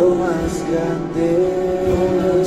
lo más grande.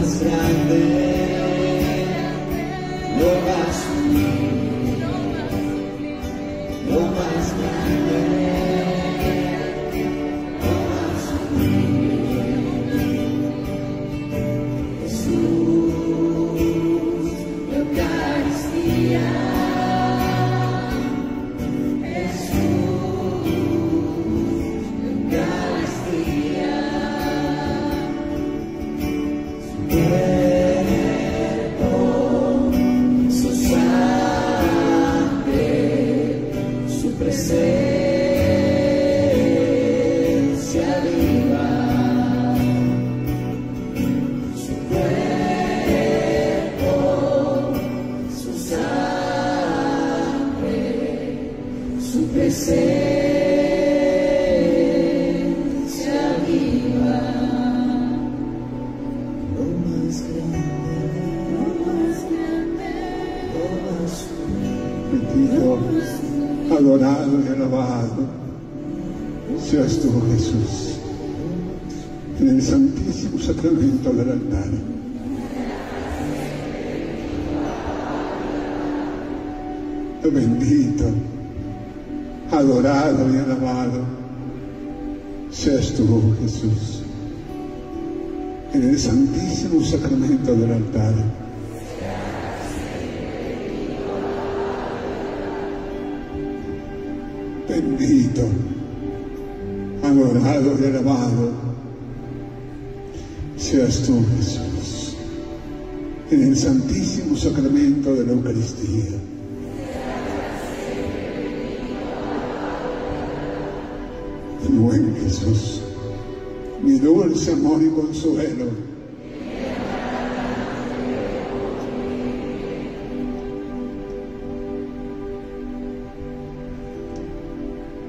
mais. bendito, adorado y alabado seas tú, Jesús, en el santísimo sacramento del altar. Bendito, adorado y alabado seas tú, Jesús, en el santísimo sacramento de la Eucaristía. Buen Jesús, mi dulce amor y consuelo.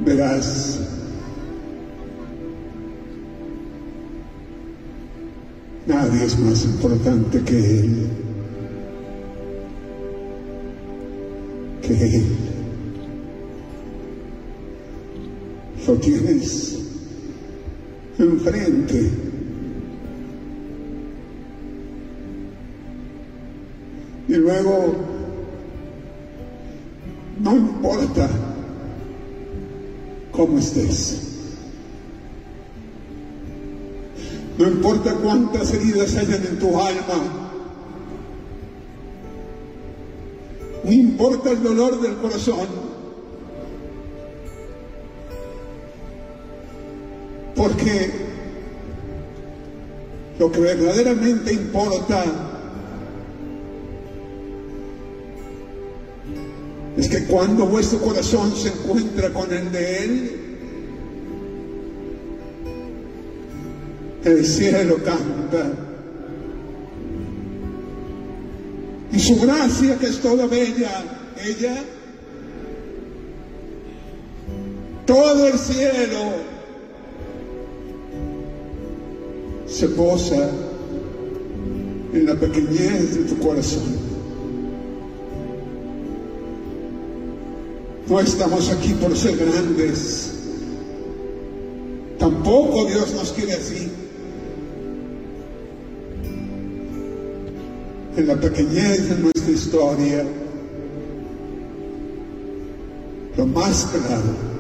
Verás, nadie es más importante que Él. Que Él. Lo tienes enfrente. Y luego, no importa cómo estés. No importa cuántas heridas hayan en tu alma. No importa el dolor del corazón. Porque lo que verdaderamente importa es que cuando vuestro corazón se encuentra con el de Él, el cielo canta. Y su gracia que es toda bella, ella, todo el cielo se posa en la pequeñez de tu corazón. No estamos aquí por ser grandes. Tampoco Dios nos quiere así. En la pequeñez de nuestra historia, lo más claro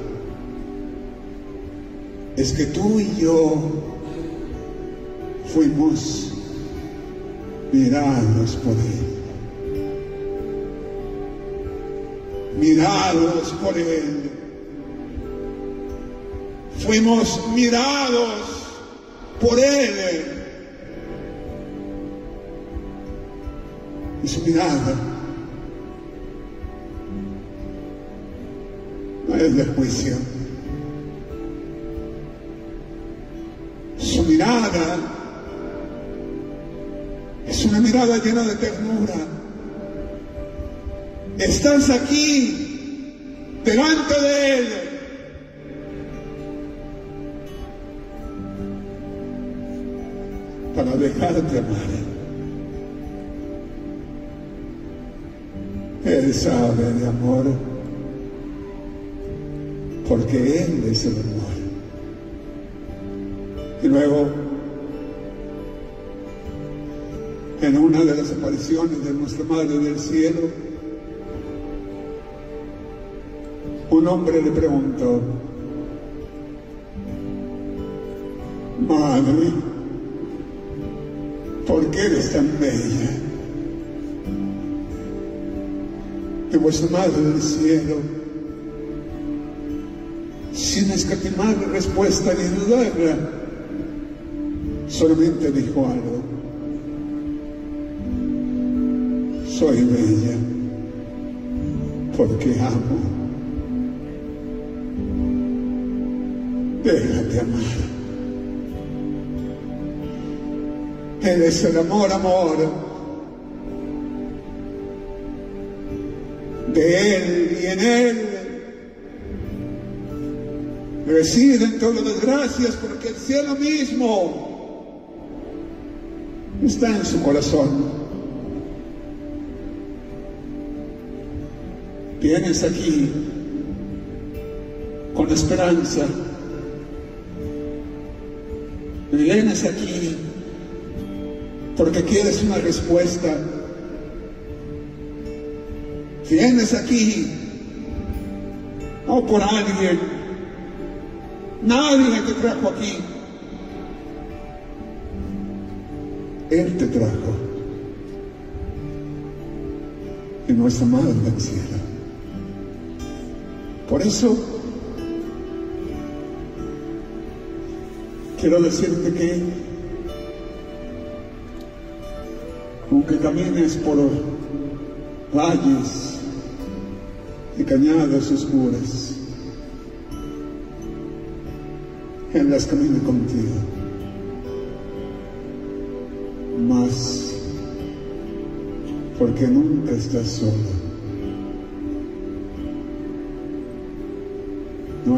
es que tú y yo fuimos mirados por Él. Mirados por Él. Fuimos mirados por Él. Su mirada no es de juicio. Mirada llena de ternura. Estás aquí, delante de Él. Para dejarte amar. Él sabe de amor, porque Él es el amor. Y luego en una de las apariciones de nuestra Madre del Cielo, un hombre le preguntó, Madre, ¿por qué eres tan bella? Y vuestra Madre del Cielo, sin escatimar respuesta ni dudarla, solamente dijo algo. Soy bella porque amo. Déjate amar. Él es el amor, amor. De Él y en Él residen todas las gracias porque el cielo mismo está en su corazón. Vienes aquí con esperanza. Vienes aquí porque quieres una respuesta. Vienes aquí no por alguien. Nadie te trajo aquí. Él te trajo. Y nuestra Madre del Cielo. Por eso quiero decirte que aunque camines por valles y cañadas oscuras, Él las camina contigo. Más porque nunca estás solo.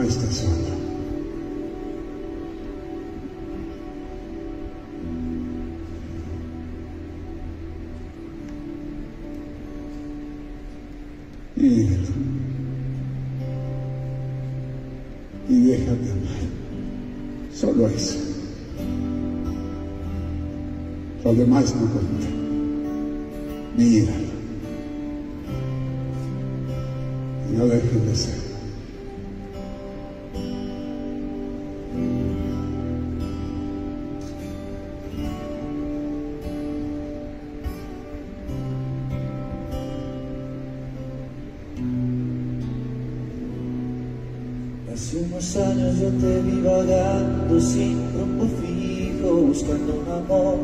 No estás solo. Míralo. Y déjate amar. Solo eso. Lo demás no cuenta. Míralo. Y no dejes de ser. Te vi vagando sin rumbo fijo, buscando un amor.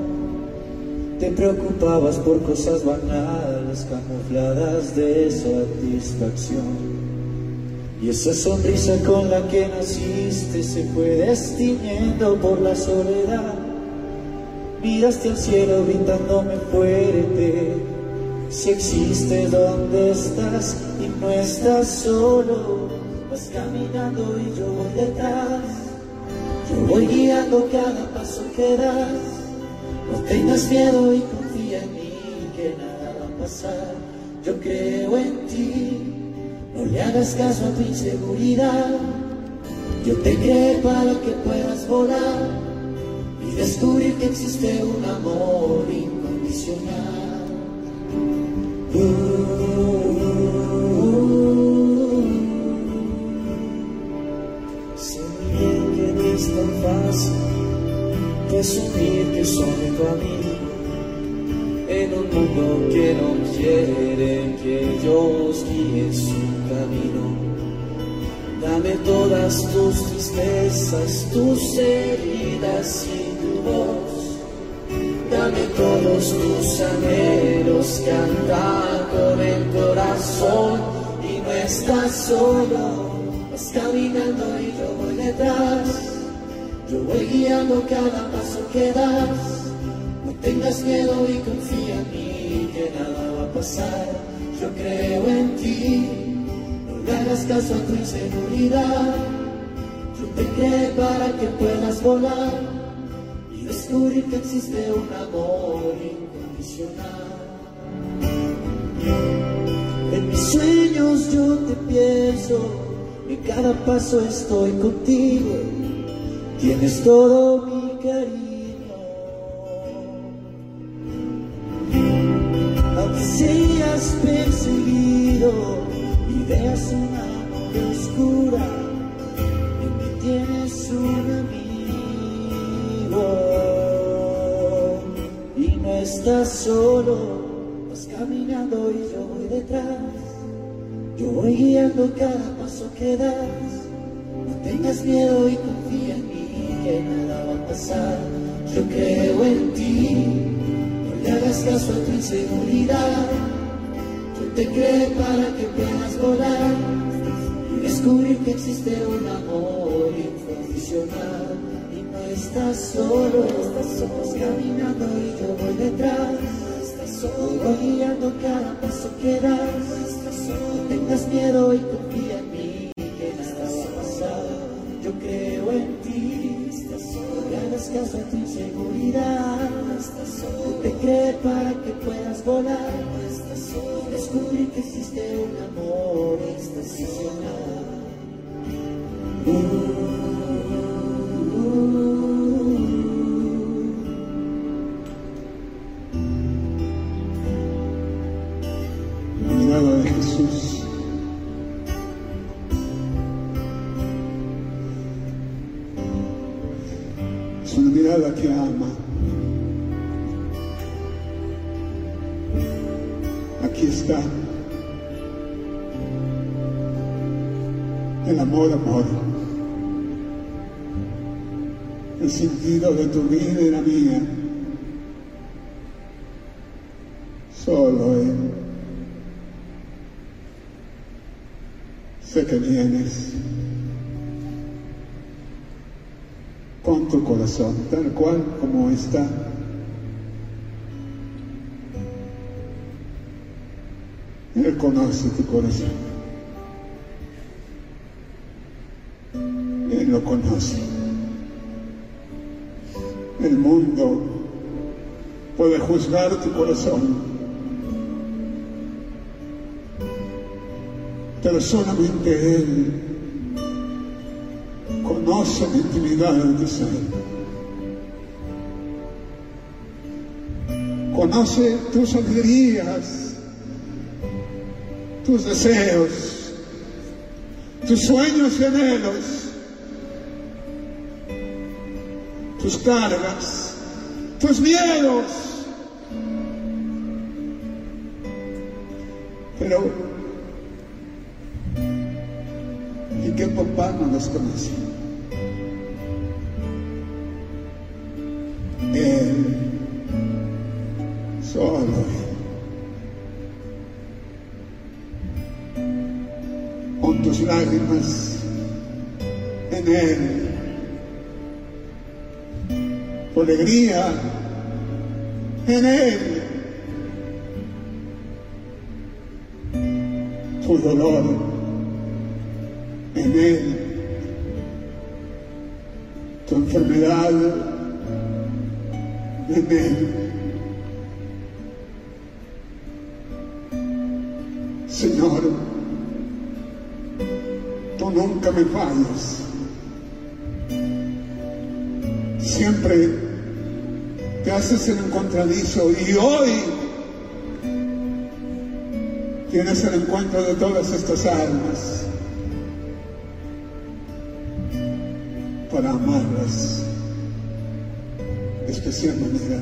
Te preocupabas por cosas banales, camufladas de satisfacción. Y esa sonrisa con la que naciste se fue destiñendo por la soledad. Miraste al cielo gritándome fuerte. Si existe, ¿dónde estás? Y no estás solo. Vas caminando y yo voy guiando cada paso que das. No tengas miedo y confía en mí que nada va a pasar. Yo creo en ti. No le hagas caso a tu inseguridad. Yo te creé para que puedas volar y descubrir que existe un amor incondicional. Dame todas tus tristezas, tus heridas y tu voz. Dame todos tus anhelos, canta con el corazón y no estás solo. Vas caminando y yo voy detrás. Yo voy guiando cada paso que das. No tengas miedo y confía en mí que nada va a pasar. Yo creo en ti. Le hagas caso a tu inseguridad. Yo te creé para que puedas volar y descubrir que existe un amor incondicional. En mis sueños yo te pienso, en cada paso estoy contigo. Tienes todo mi cariño. Aunque seas perseguido y veas una oscura, en mí tienes un amigo. Y no estás solo, vas caminando y yo voy detrás. Yo voy guiando cada paso que das. No tengas miedo y confía en mí que nada va a pasar. Yo creo en ti. No le hagas caso a tu inseguridad. Te creé para que puedas volar descubrir que existe un amor incondicional. Y no estás solo, estás caminando y yo voy detrás. Solo, guiando cada paso que das. No tengas miedo y confía en mí que nada va a. Yo creo en ti, hagas caso a tu inseguridad. Te creé para que solo, descubrir que existe un amor Sentido de tu vida la mía. Solo Él. Sé que vienes con tu corazón, tal cual como está. Él conoce tu corazón. Juzgar tu corazón, pero solamente Él conoce la intimidad de ser. Conoce tus alegrías, tus deseos, tus sueños y anhelos, tus cargas, tus miedos. Pero, ¿y qué papá no los conoce? Él, solo. Con tus lágrimas en Él, tu alegría en Él, tu dolor en Él, tu enfermedad en Él. Señor, tú nunca me fallas. Siempre te haces el encontradizo y hoy tienes el encuentro de todas estas almas para amarlas de especial manera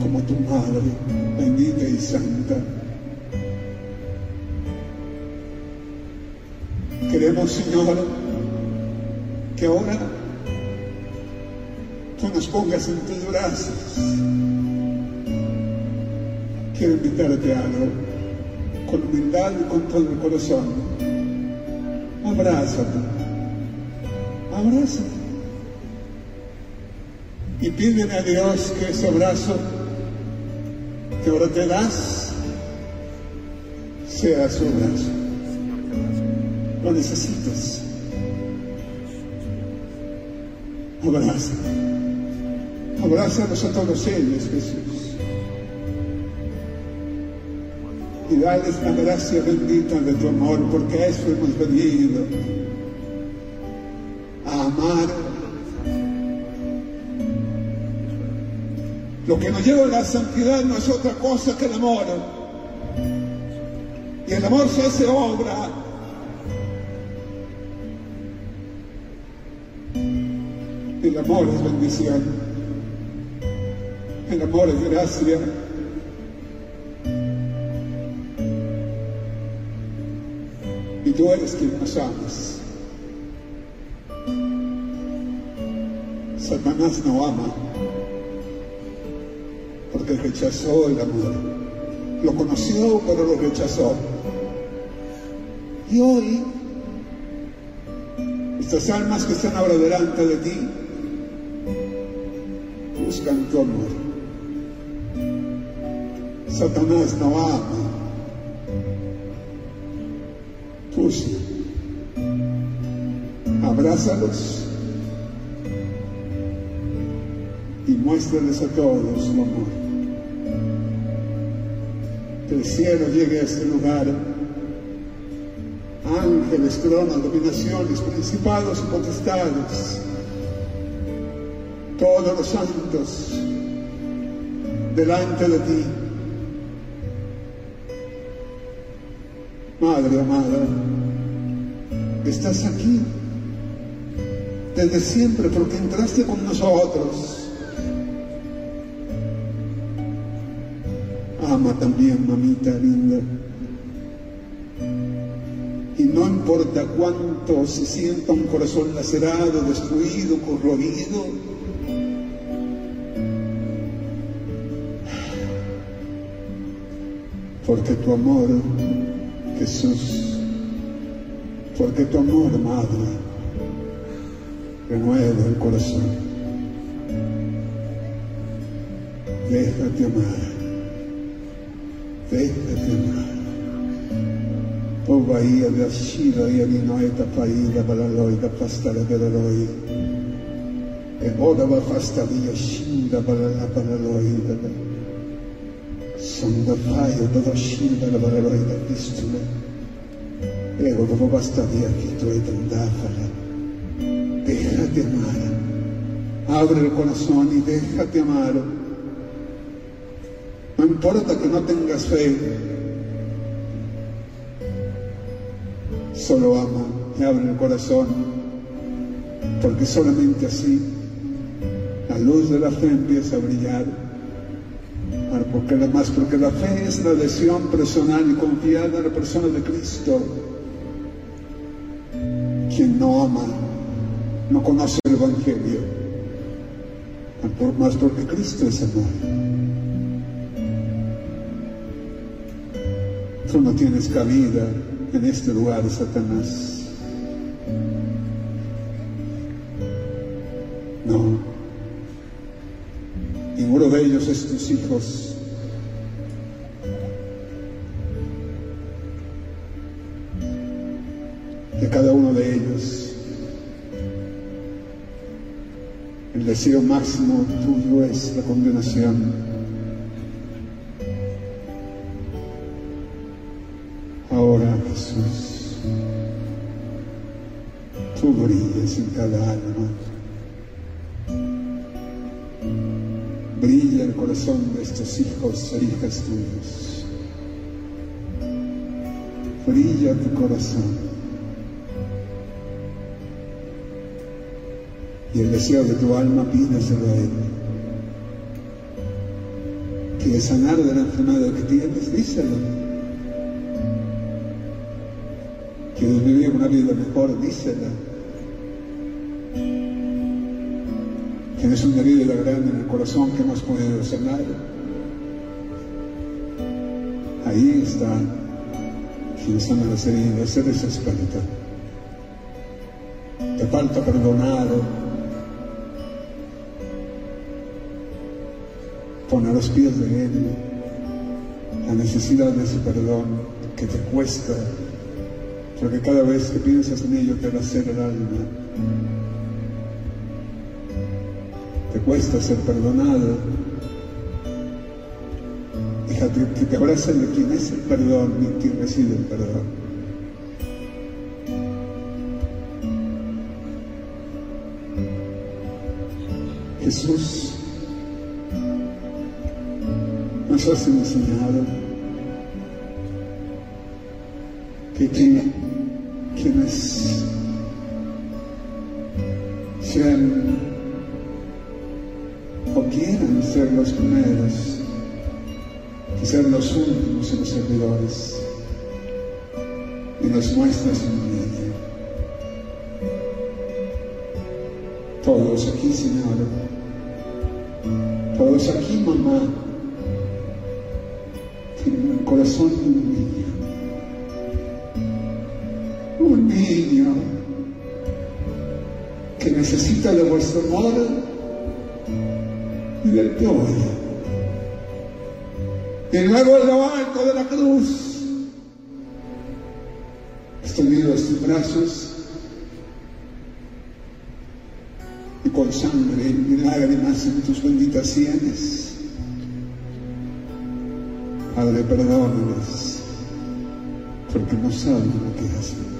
como tu madre bendita y santa. Queremos, Señor, que ahora tú nos pongas en tus brazos. Quiero invitarte a algo, con humildad y con todo el corazón. Abrázate, abrázate. Y pídele a Dios que ese abrazo que ahora te das sea su abrazo. Lo necesitas. Abraza. Abrázalos a todos ellos, Jesús. Y dales la gracia bendita de tu amor, porque a eso hemos venido. A amar. Lo que nos lleva a la santidad no es otra cosa que el amor. Y el amor se hace obra. El amor es bendición. El amor es gracia. Tú eres quien nos amas. Satanás no ama porque rechazó el amor. Lo conoció, pero lo rechazó. Y hoy, estas almas que están ahora delante de ti, buscan tu amor. Satanás no ama. Abrázalos y muéstrales a todos su amor. Que el cielo llegue a este lugar. Ángeles, tronos, dominaciones, principados y potestades. Todos los santos delante de ti. Madre amada, estás aquí desde siempre porque entraste con nosotros. Ama también, mamita linda. Y no importa cuánto se sienta un corazón lacerado, destruido, corroído, porque tu amor, Jesús, porque tu amor, Madre, Manuela, o coração. Vem para te amar. Vem para te amar. Povaia, Verscila, Ianinoi, Tapaíra, Balaloi, da Pastara, Belaloi. É hora da pastaria, Xinda, Balalá, Balaloi, Sonda, Paia, da Xinda, Balaloi, da Pistula. É hora da pastaria que tu é andava, Déjate amar. Abre el corazón y déjate amar. No importa que no tengas fe, solo ama y abre el corazón, porque solamente así la luz de la fe empieza a brillar. Porque más porque la fe es la adhesión personal y confiada en la persona de Cristo. Quien no ama no conoce el Evangelio, más porque Cristo es amor. Tú no tienes cabida en este lugar, Satanás. No. Ninguno de ellos es tus hijos. Deseo máximo tuyo es la condenación. Ahora, Jesús, tú brillas en cada alma. Brilla el corazón de estos hijos e hijas tuyos. Brilla tu corazón. El deseo de tu alma pídeselo a Él. Que sanar de la enfermedad que tienes, díselo. Quieres vivir una vida mejor, dísela. Tienes una herida grande en el corazón que no has podido sanar. Ahí está quien sana las heridas, eres experta. Te falta perdonar. Pon a los pies de Él la necesidad de ese perdón que te cuesta porque cada vez que piensas en ello te va a hacer el alma. Te cuesta ser perdonado. Déjate que te abracen de quien es el perdón y quien recibe el perdón. Jesús nos has enseñado que quienes sean o quieran ser los primeros y ser los últimos en los servidores y nos muestras un niño. Todos aquí, Señor, todos aquí, mamá, de un niño. Un niño que necesita de vuestro amor y del gloria. Y luego en lo alto de la cruz, extendido tus brazos y con sangre y lágrimas en tus benditas. Padre, porque no saben lo que hacen.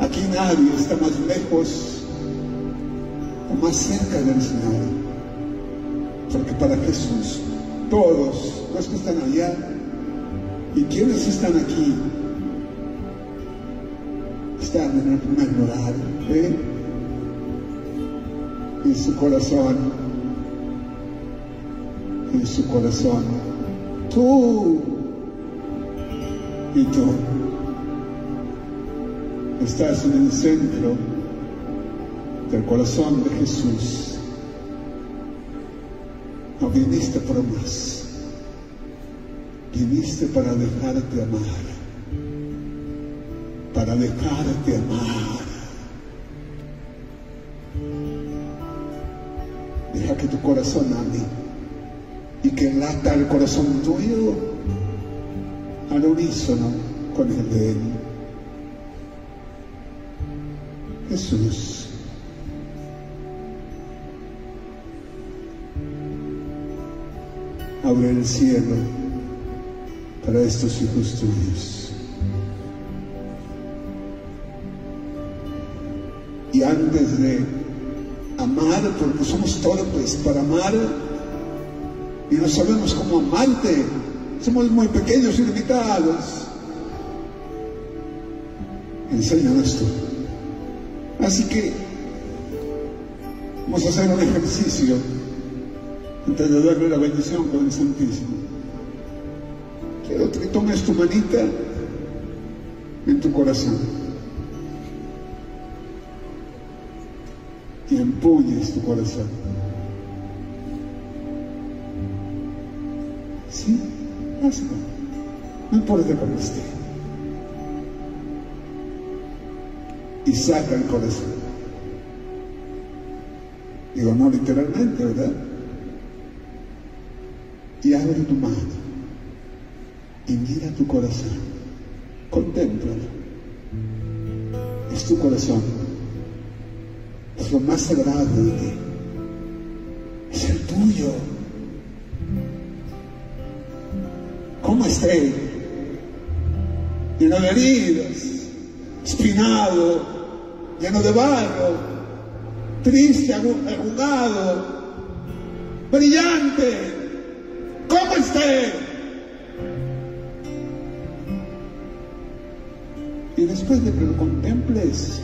Aquí nadie está más lejos o más cerca del Señor. Porque para Jesús, todos los que están allá y quienes están aquí, están en el primer lugar. ¿eh? En su corazón, en su corazón, tú y tú estás en el centro del corazón de Jesús. No viniste por más, viniste para dejarte amar, para dejarte amar. Deja que tu corazón ame y que lata el corazón tuyo al unísono con el de Él. Jesús. Abre el cielo para estos hijos tuyos. Y antes de amar, porque somos torpes para amar, no sabemos cómo amarte, somos muy pequeños y limitados. Enséñanos tú. Así que vamos a hacer un ejercicio antes de darle la bendición con el Santísimo. Quiero que tomes tu manita en tu corazón y empuñes tu corazón. Hazlo. No importa cómo esté. Y saca el corazón. Digo, no literalmente, ¿verdad? Y abre tu mano y mira tu corazón. Contémplalo. Es tu corazón. Es lo más sagrado de ti. Es el tuyo. ¿Cómo esté? Lleno de heridas, espinado, lleno de barro, triste, arrugado, brillante. ¿Cómo esté? Y después de que lo contemples,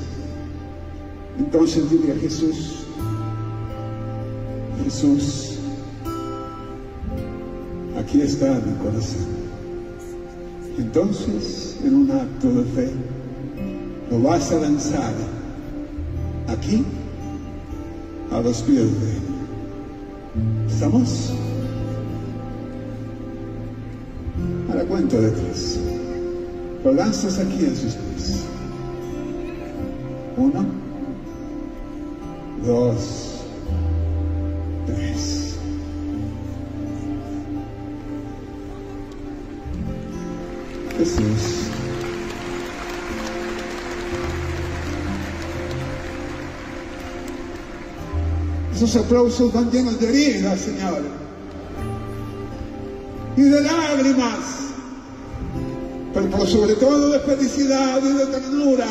entonces dile a Jesús, Jesús, aquí está mi corazón. Entonces, en un acto de fe, lo vas a lanzar aquí a los pies de Él. ¿Estamos? A la cuenta de tres. Lo lanzas aquí en sus pies. Uno, dos, Esos aplausos van llenos de heridas, Señor. Y de lágrimas. Pero sobre todo de felicidad y de ternura.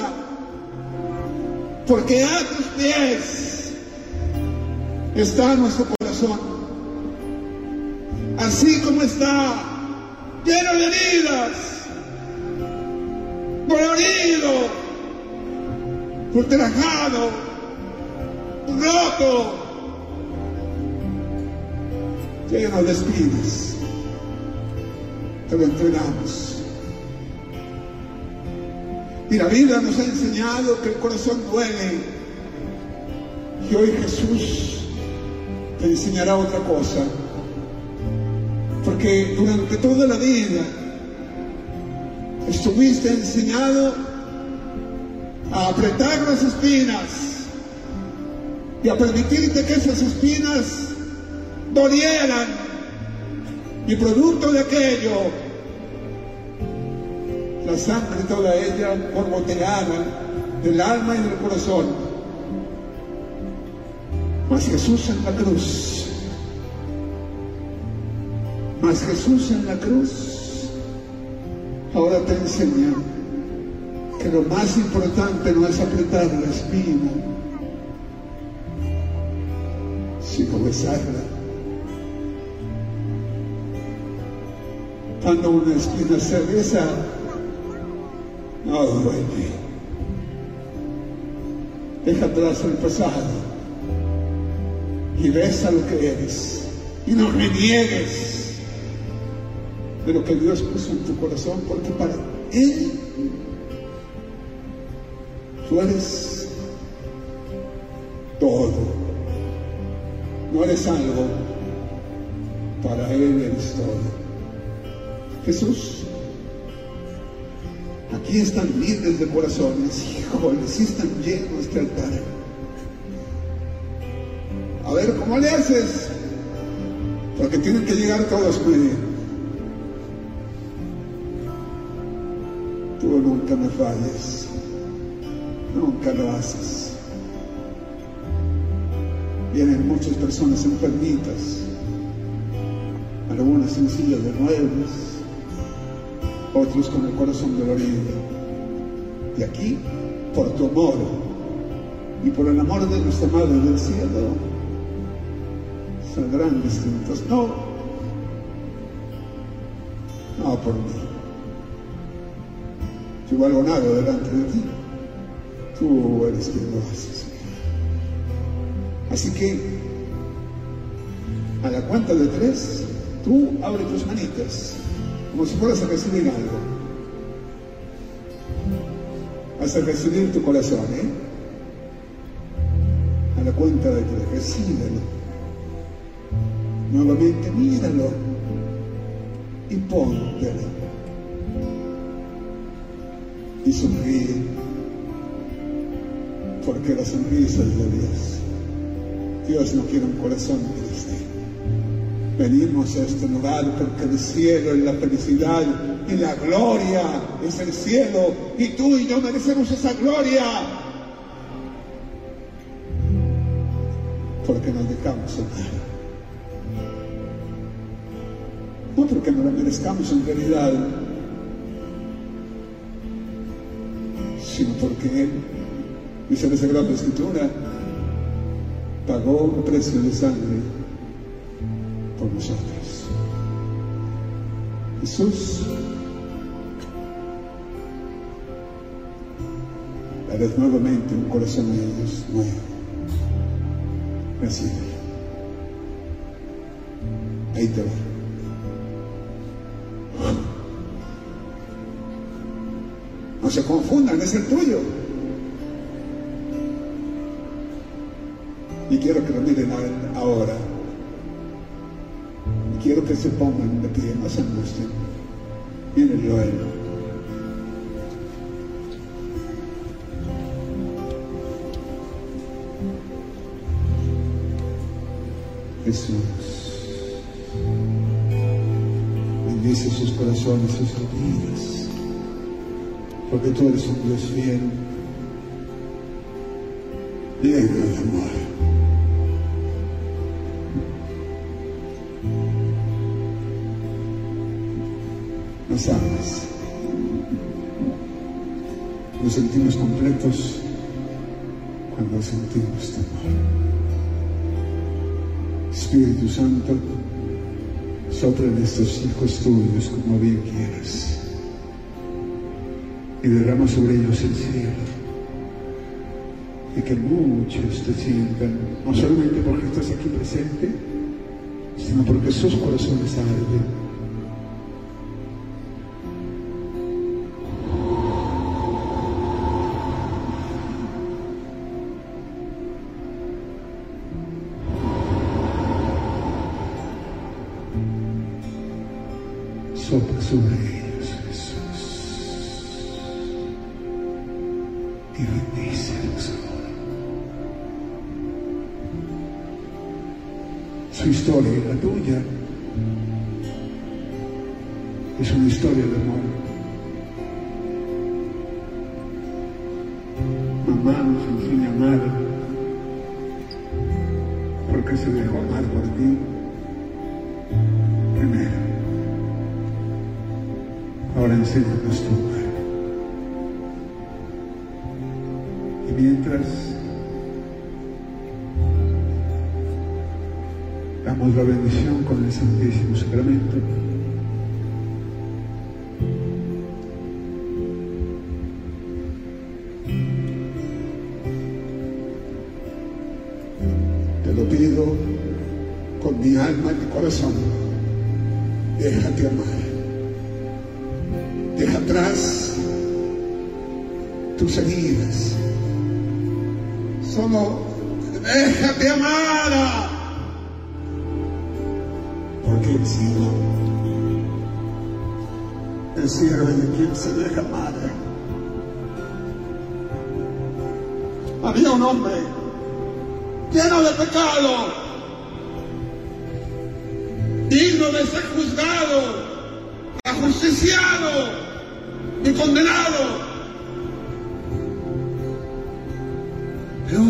Porque a tus pies está nuestro corazón. Así como está, lleno de heridas, dolorido, ultrajado, roto, lleno de espinas. Te lo entregamos. Y la Biblia nos ha enseñado que el corazón duele. Y hoy Jesús te enseñará otra cosa. Porque durante toda la vida estuviste enseñado a apretar las espinas y a permitirte que esas espinas dolieran. Y producto de aquello la sangre toda ella borboteada del alma y del corazón. Mas Jesús en la cruz. Mas Jesús en la cruz ahora te enseña que lo más importante no es apretar la espina sino besarla cuando una espina se besa, no duele. Deja atrás el pasado y besa lo que eres. Y no reniegues de lo que Dios puso en tu corazón, porque para Él tú eres todo. No eres algo, para Él eres todo. Jesús, aquí están miles de corazones, híjole, sí están llenos este altar. A ver, ¿cómo le haces? Porque tienen que llegar todos conmigo. Tú nunca me falles, nunca lo haces. Vienen muchas personas enfermitas, algunas sencillas de nuevas, otros con el corazón dolorido. Y aquí, por tu amor y por el amor de nuestra Madre del Cielo, saldrán distintos. No, no por mí. Yo valgo nada delante de ti. Tú eres quien lo haces. Así que, a la cuenta de tres, tú abre tus manitas, como si fueras a recibir algo. Vas a recibir tu corazón, ¿eh? A la cuenta de tres, recíbelo. Nuevamente, míralo y póntelo. Y sonríe, porque la sonrisa es de Dios. Dios no quiere un corazón triste. Venimos a este lugar porque el cielo y la felicidad y la gloria es el cielo y tú y yo merecemos esa gloria. Porque nos dejamos amar. No porque no la merezcamos en realidad, sino porque Él, dice la Sagrada Escritura, pagó un precio de sangre por nosotros. Jesús, darás nuevamente un corazón a ellos nuevo. Recibe. Ahí te va. Se confundan, es el tuyo. Y quiero que lo miren ahora. Y quiero que se pongan de pie, no se angustien. Mírenlo él. Jesús. Bendice sus corazones, sus vidas. Porque tú eres un Dios fiel. Lleno de amor. Nos amas. Nos sentimos completos cuando sentimos tu amor. Espíritu Santo, sopla en estos hijos tuyos como bien quieras y derrama sobre ellos el cielo. Y que muchos te sientan, no solamente porque estás aquí presente, sino porque sus corazones arden pecado, digno de ser juzgado, ajusticiado y condenado. Pero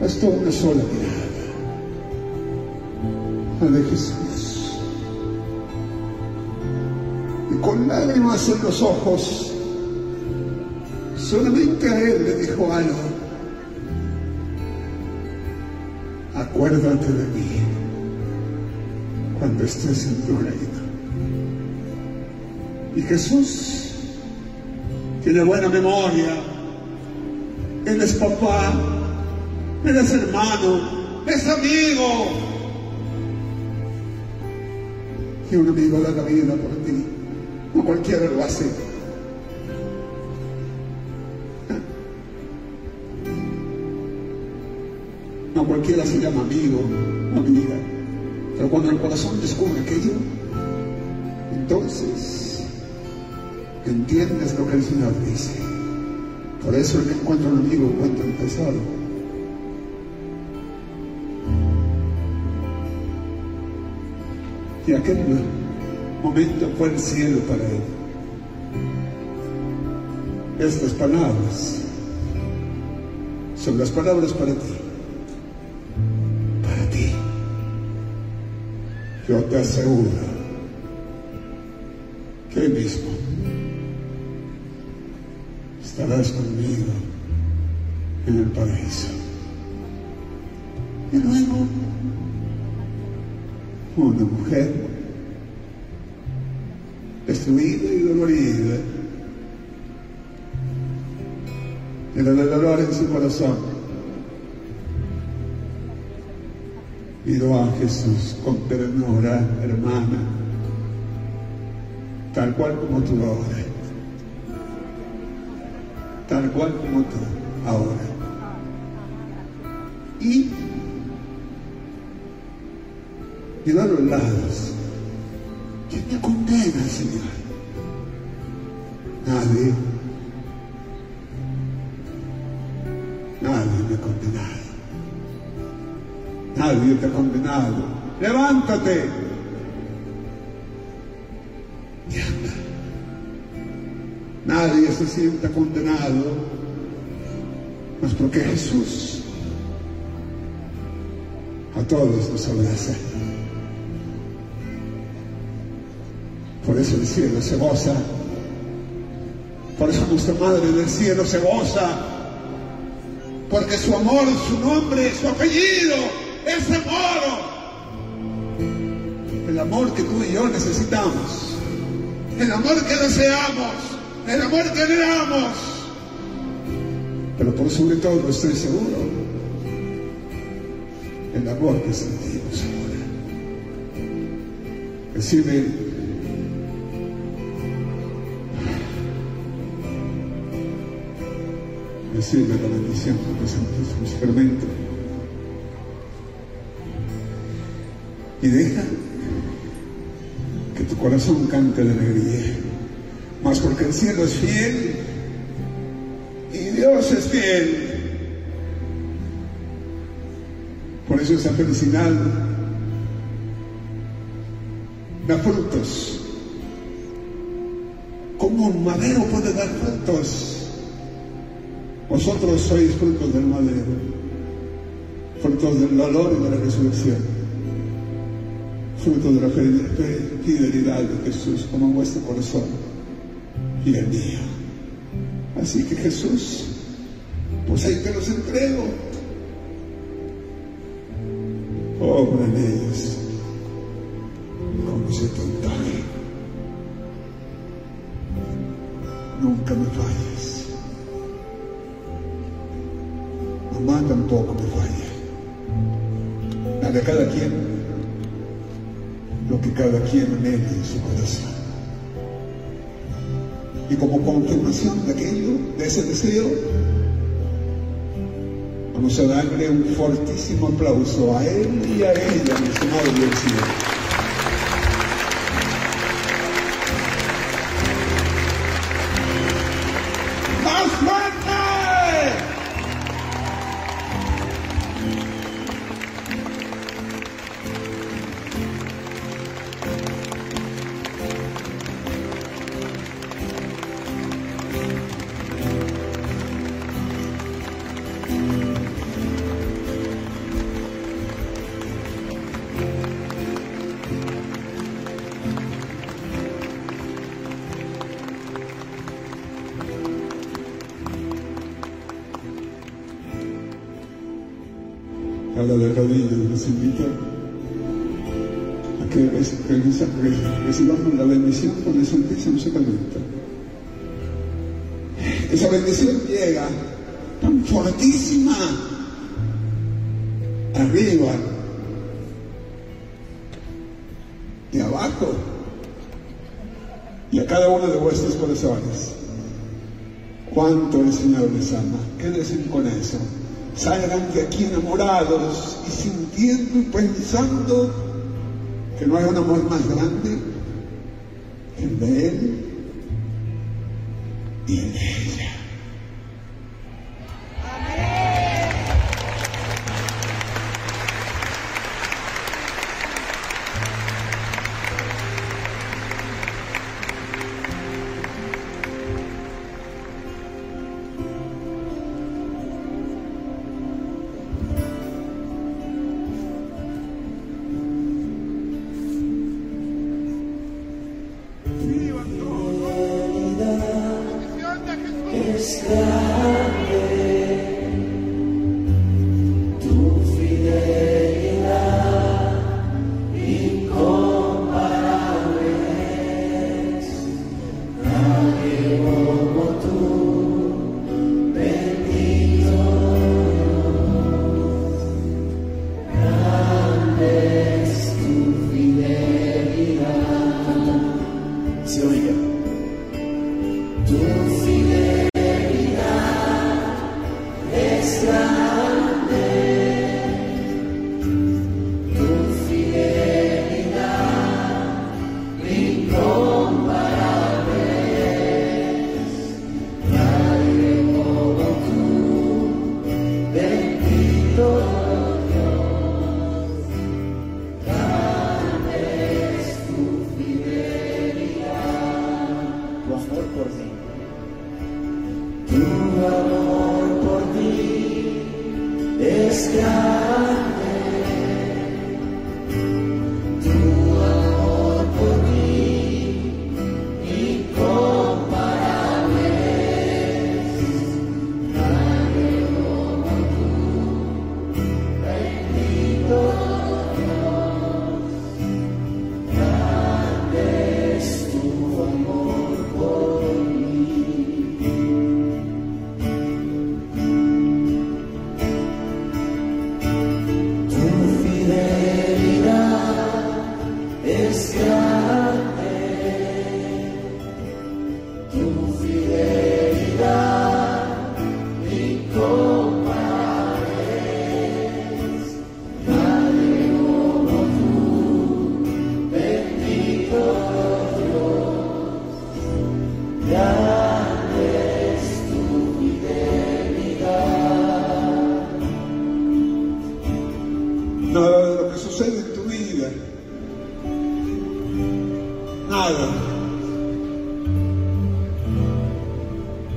bastó una sola mirada, la de Jesús. Y con lágrimas en los ojos, solamente a él le dijo algo. Acuérdate de mí cuando estés en tu reino. Y Jesús tiene buena memoria. Él es papá, Él es hermano, es amigo. Y un amigo da la vida por ti. No cualquiera lo hace. Cualquiera se llama amigo o amiga. Pero cuando el corazón descubre aquello, entonces entiendes lo que el Señor dice. Por eso el que encuentra un amigo encuentra un tesoro. Y aquel momento fue el cielo para él. Estas palabras son las palabras para ti. Yo te aseguro que hoy mismo estarás conmigo en el paraíso. Y luego, una mujer destruida y dolorida, llena de dolor en su corazón, miró a Jesús con ternura, hermana, tal cual como tú ahora, tal cual como tú ahora. Y miró a los lados. ¿Quién me condena, Señor? Nadie. Nadie me condenado. Nadie te ha condenado. Levántate. Y anda. Nadie se sienta condenado. Mas porque Jesús a todos nos abraza. Por eso el cielo se goza. Por eso nuestra Madre del Cielo se goza. Porque su amor, su nombre, su apellido es amor. El amor que tú y yo necesitamos. El amor que deseamos. El amor que anhelamos. Pero por sobre todo estoy seguro. El amor que sentimos ahora. Recibe recibe la bendición del Santísimo Sacramento y deja que tu corazón cante de alegría, más porque el cielo es fiel y Dios es fiel. Por eso esa felicidad da frutos. Como un madero puede dar frutos? Vosotros sois frutos del madero, frutos del dolor y de la resurrección, frutos de la fidelidad de Jesús como en vuestro corazón y el mío. Así que Jesús, pues ahí te los entrego. Obra en ellos como se te antoje. Nunca me falles. Su corazón. Y como confirmación de aquello, de ese deseo, vamos a darle un fortísimo aplauso a él y a ella, mi estimado del Ahora de rodillas les invito a que recibamos la bendición con el Santísimo Sacramento. Esa bendición llega tan fortísima arriba y abajo y a cada uno de vuestros corazones. Cuánto el Señor les ama. Quédense con eso. Salgan de aquí enamorados y sintiendo y pensando que no hay un amor más grande que el de Él y el de Yeah.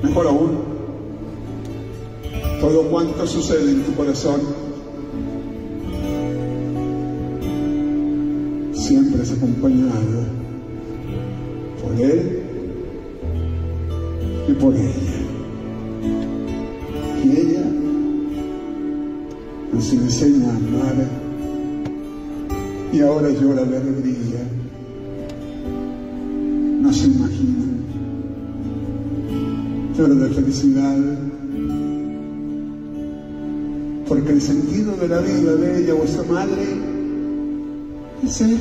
Ella. sucede en tu corazón, siempre es acompañado por Él y por ella. Y ella nos enseña a amar y ahora llora de alegría. Llora de felicidad porque el sentido de la vida de ella, vuestra madre, es Él.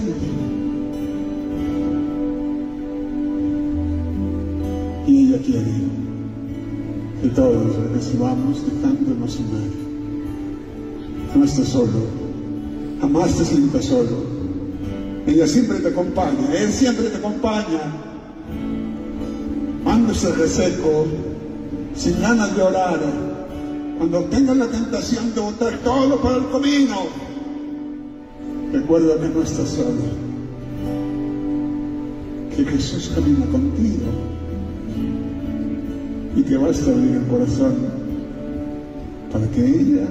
Y ella quiere que todos recibamos dejándonos amar. No estás solo, jamás te sientas solo. Ella siempre te acompaña, Él siempre te acompaña. Cuando se reseco, sin ganas de orar, cuando tengas la tentación de botar todo para el camino, recuerda que no estás solo, que Jesús camina contigo y que vas a abrir el corazón para que ella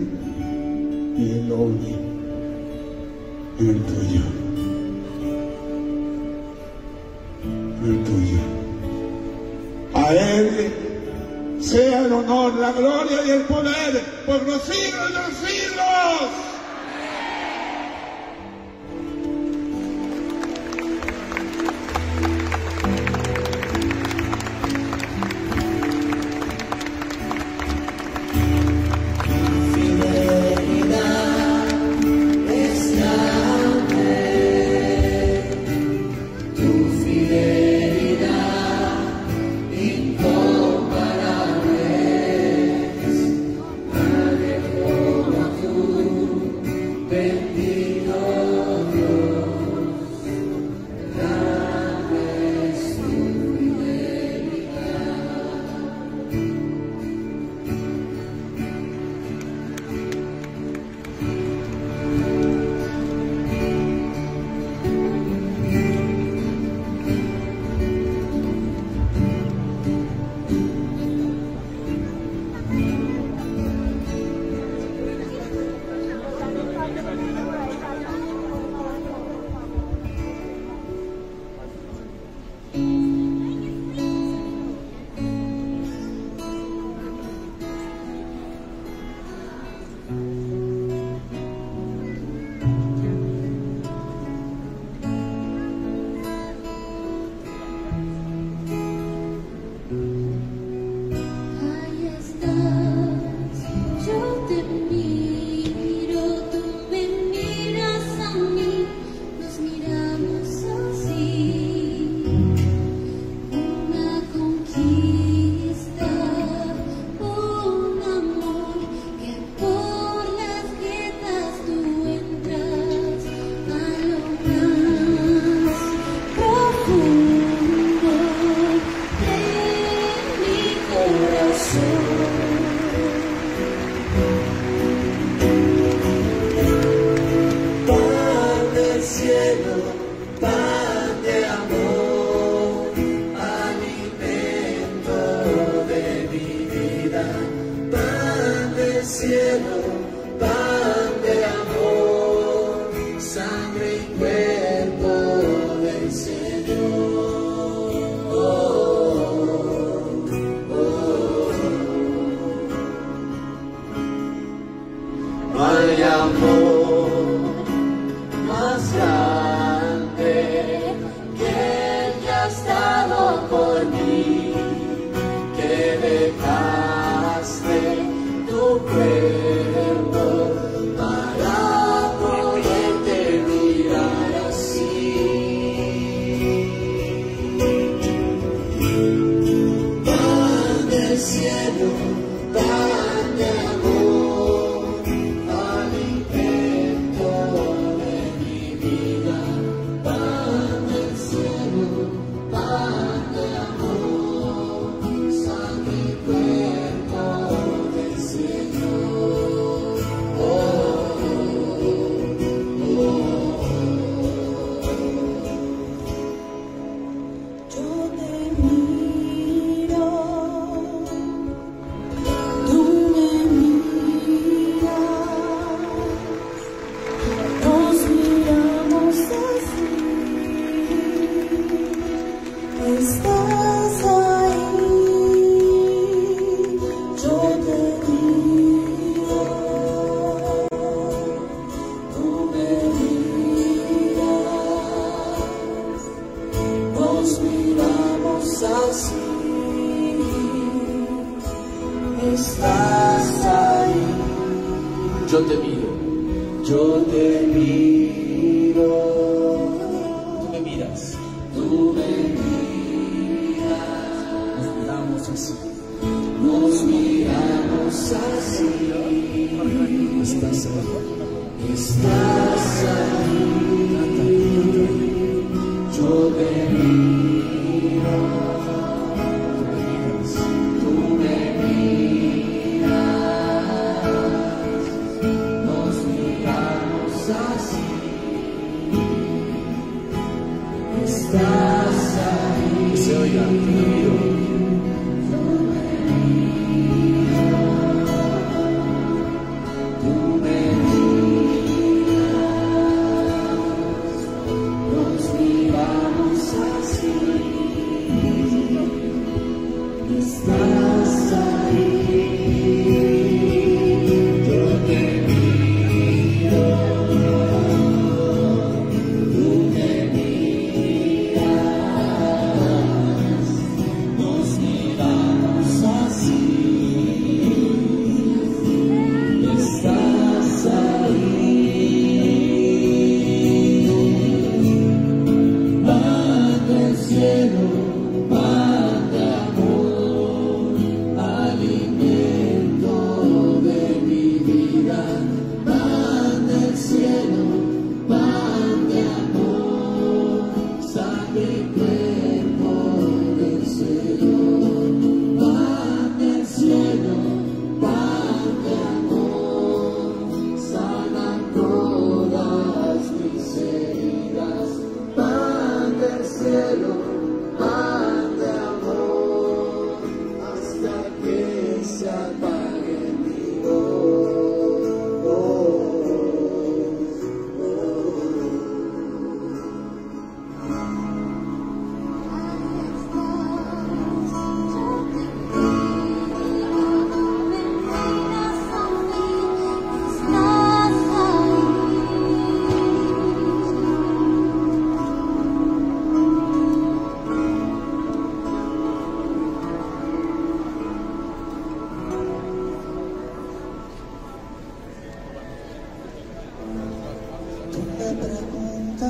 y él obren en el tuyo. Honor, la gloria y el poder por los siglos de los siglos.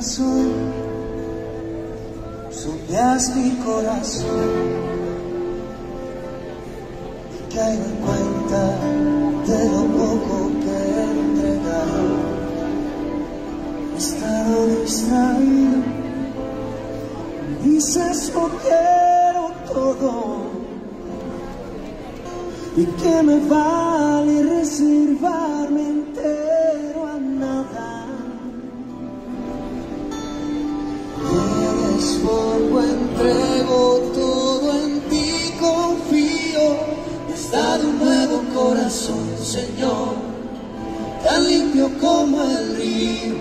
corazón, mi corazón. tan limpio como el río.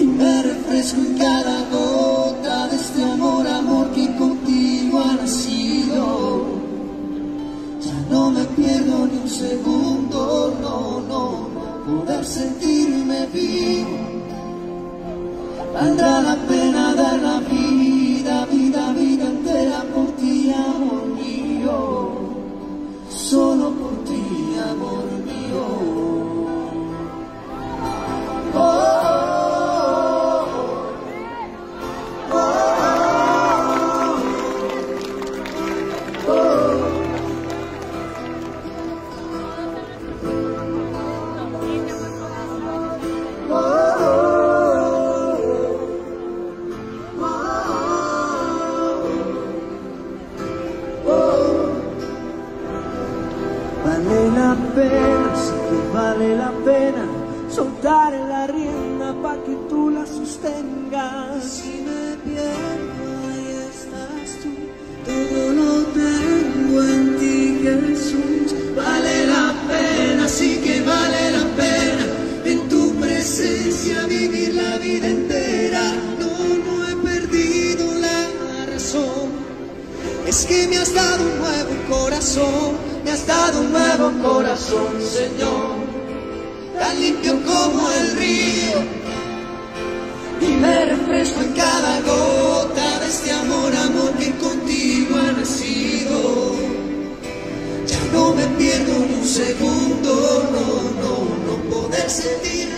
Y me refresco en cada gota de este amor, amor que contigo ha nacido. Ya no me pierdo ni un segundo, no, no, poder sentirme vivo. Valdrá la pena sentir